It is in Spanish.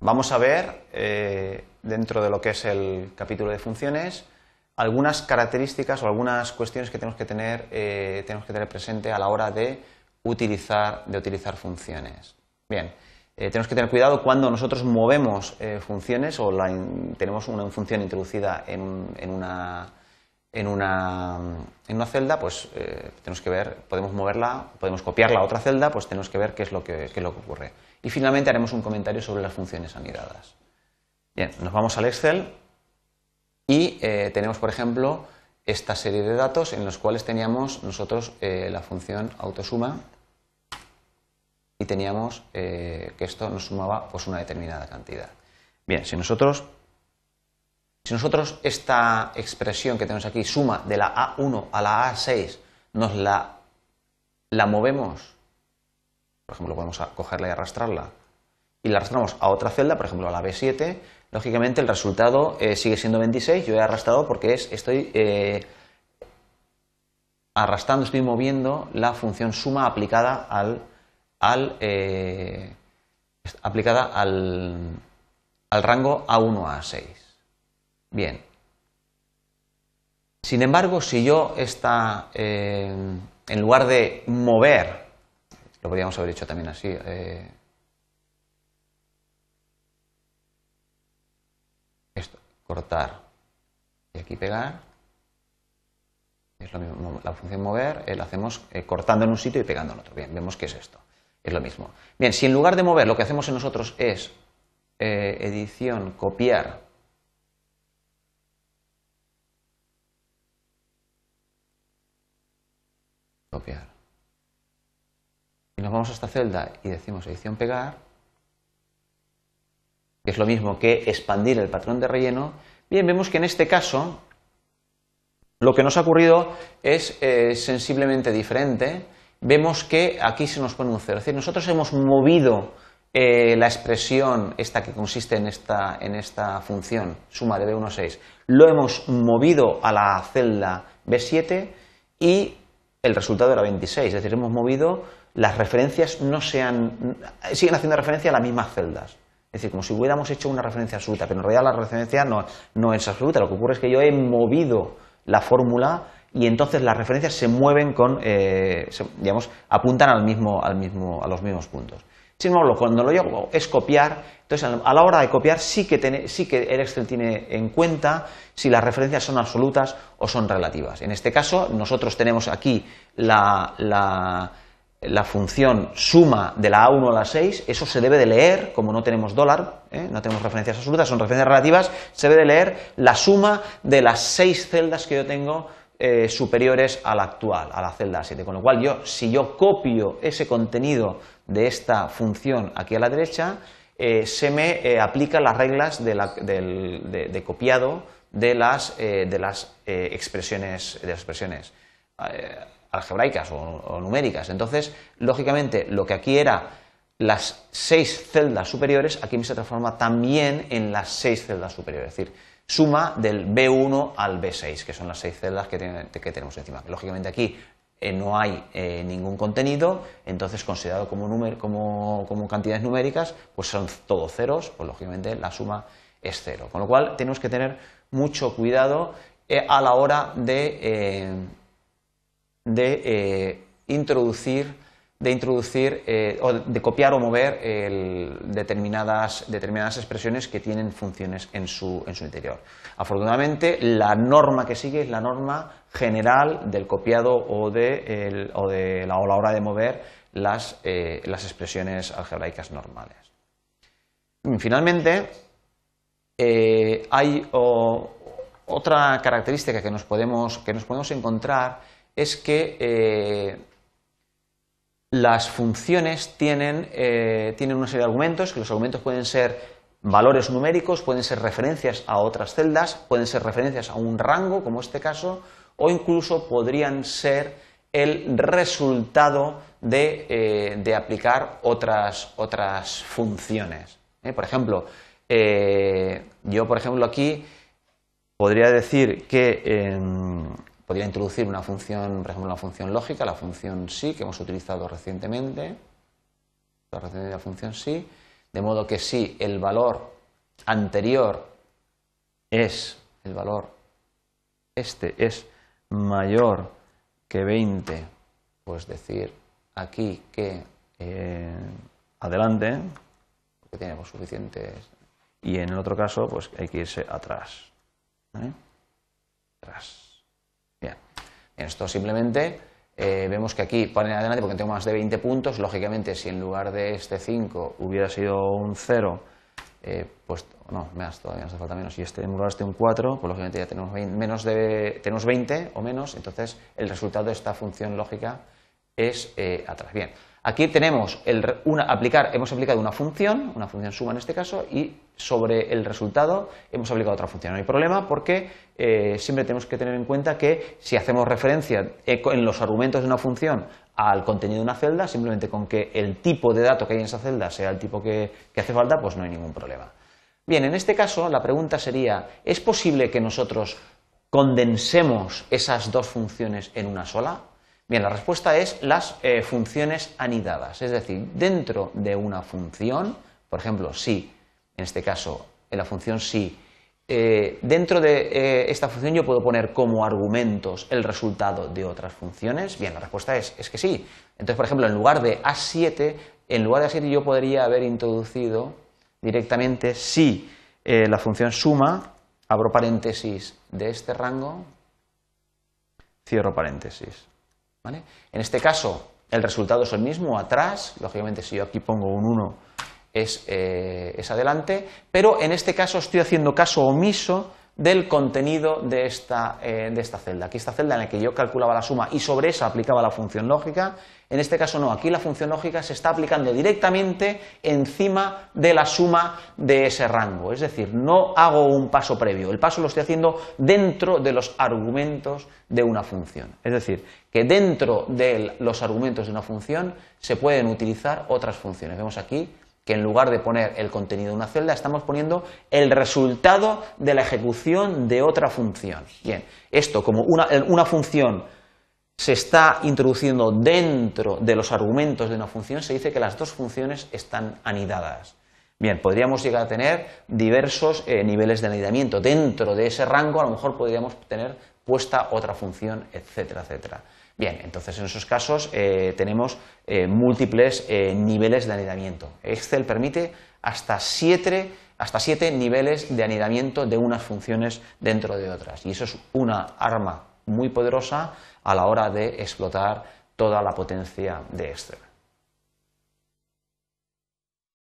vamos a ver, eh, dentro de lo que es el capítulo de funciones, algunas características o algunas cuestiones que tenemos que tener, eh, tenemos que tener presente a la hora de utilizar, de utilizar funciones. Bien, eh, tenemos que tener cuidado cuando nosotros movemos funciones o tenemos una función introducida en, en, una, en, una, en, una, celda, pues tenemos que ver, podemos moverla, podemos copiarla a otra celda, pues tenemos que ver qué es lo que, qué es lo que ocurre. Y finalmente haremos un comentario sobre las funciones anidadas. Bien, nos vamos al Excel y eh, tenemos, por ejemplo, esta serie de datos en los cuales teníamos nosotros eh, la función autosuma y teníamos eh, que esto nos sumaba pues, una determinada cantidad. Bien, si nosotros, si nosotros esta expresión que tenemos aquí, suma de la A1 a la A6, nos la, la movemos por ejemplo, podemos cogerla y arrastrarla, y la arrastramos a otra celda, por ejemplo, a la B7, lógicamente el resultado eh, sigue siendo 26, yo he arrastrado porque es, estoy eh, arrastrando, estoy moviendo la función suma aplicada al, eh, aplicada al, al rango A1 a A6. Bien. Sin embargo, si yo está en lugar de mover lo podríamos haber hecho también así. Eh, esto, cortar y aquí pegar. Es lo mismo, la función mover eh, la hacemos eh, cortando en un sitio y pegando en otro. Bien, vemos que es esto. Es lo mismo. Bien, si en lugar de mover lo que hacemos en nosotros es edición, copiar copiar y nos vamos a esta celda y decimos edición pegar, que es lo mismo que expandir el patrón de relleno, bien, vemos que en este caso lo que nos ha ocurrido es eh, sensiblemente diferente. Vemos que aquí se nos pone un cero. Es decir, nosotros hemos movido eh, la expresión, esta que consiste en esta, en esta función, suma de B16, lo hemos movido a la celda B7 y el resultado era 26. Es decir, hemos movido las referencias no sean, siguen haciendo referencia a las mismas celdas. Es decir, como si hubiéramos hecho una referencia absoluta, pero en realidad la referencia no, no es absoluta. Lo que ocurre es que yo he movido la fórmula y entonces las referencias se mueven con, eh, digamos, apuntan al mismo, al mismo, a los mismos puntos. Sin embargo, cuando lo hago es copiar, entonces a la hora de copiar sí que, sí que el Excel tiene en cuenta si las referencias son absolutas o son relativas. En este caso, nosotros tenemos aquí la la función suma de la A1 a la 6, eso se debe de leer, como no tenemos dólar, ¿eh? no tenemos referencias absolutas, son referencias relativas, se debe de leer la suma de las seis celdas que yo tengo eh, superiores a la actual, a la celda 7. Con lo cual, yo, si yo copio ese contenido de esta función aquí a la derecha, eh, se me aplican las reglas de, copiado de las, de las expresiones. De las expresiones algebraicas o, numéricas. Entonces, lógicamente, lo que aquí era las seis celdas superiores, aquí se transforma también en las seis celdas superiores. Es decir, suma del B1 al B6, que son las seis celdas que, tenemos encima. Lógicamente aquí eh, no hay eh, ningún contenido, entonces considerado como, como, cantidades numéricas, pues son todos ceros, pues lógicamente la suma es cero. Con lo cual tenemos que tener mucho cuidado eh, a la hora de de introducir, de introducir eh, o de copiar o mover determinadas, determinadas, expresiones que tienen funciones en su, en su, interior. Afortunadamente, la norma que sigue es la norma general del copiado o de, o de la, la, hora de mover las, eh, las expresiones algebraicas normales. Finalmente, hay otra característica que nos podemos, que nos podemos encontrar es que eh, las funciones eh, tienen, una serie de argumentos, que los argumentos pueden ser valores numéricos, pueden ser referencias a otras celdas, pueden ser referencias a un rango, como este caso, o incluso podrían ser el resultado de, eh, aplicar otras, otras funciones. Por ejemplo, yo, por ejemplo, aquí podría decir que Podría introducir una función, por ejemplo, una función lógica, la función sí, que hemos utilizado recientemente, la función sí, De modo que si el valor anterior es el valor este es mayor que 20, pues decir aquí que eh, adelante, porque tenemos suficientes, y en el otro caso, pues hay que irse atrás. Atrás. Esto simplemente eh, vemos que aquí ponen adelante porque tengo más de 20 puntos. Lógicamente, si en lugar de este 5 hubiera sido un 0, eh, pues no, más, todavía nos hace falta menos. Y este, en lugar de este un 4, pues lógicamente ya tenemos 20, menos de, tenemos 20 o menos, entonces el resultado de esta función lógica es eh, atrás. Bien, aquí tenemos aplicar, hemos aplicado una función, una función suma en este caso, y sobre el resultado hemos aplicado otra función. No hay problema porque eh, siempre tenemos que tener en cuenta que si hacemos referencia en los argumentos de una función al contenido de una celda, simplemente con que el tipo de dato que hay en esa celda sea el tipo que, hace falta, pues no hay ningún problema. Bien, en este caso la pregunta sería, ¿es posible que nosotros condensemos esas dos funciones en una sola? Bien, la respuesta es las eh, funciones anidadas, es decir, dentro de una función, por ejemplo, si, en este caso, en la función si eh, dentro de eh, esta función yo puedo poner como argumentos el resultado de otras funciones. Bien, la respuesta es, es que sí. Entonces, por ejemplo, en lugar de A7, en lugar de A7 yo podría haber introducido directamente si la función suma, abro paréntesis de este rango, cierro paréntesis. ¿Vale? En este caso, el resultado es el mismo, atrás, lógicamente si yo aquí pongo un 1 eh, es, adelante, pero en este caso estoy haciendo caso omiso del contenido de esta, eh, de esta, celda. Aquí esta celda en la que yo calculaba la suma y sobre esa aplicaba la función lógica. En este caso no, aquí la función lógica se está aplicando directamente encima de la suma de ese rango. Es decir, no hago un paso previo, el paso lo estoy haciendo dentro de los argumentos de una función. Es decir, que dentro de los argumentos de una función se pueden utilizar otras funciones. Vemos aquí que en lugar de poner el contenido de una celda, estamos poniendo el resultado de la ejecución de otra función. Bien, esto como una, función se está introduciendo dentro de los argumentos de una función, se dice que las dos funciones están anidadas. Bien, podríamos llegar a tener diversos eh, niveles de anidamiento. Dentro de ese rango, a lo mejor podríamos tener puesta otra función, etcétera, etcétera. Bien, entonces en esos casos eh, tenemos eh, múltiples eh, niveles de anidamiento. Excel permite hasta siete, hasta siete niveles de anidamiento de unas funciones dentro de otras. Y eso es una arma muy poderosa a la hora de explotar toda la potencia de Excel.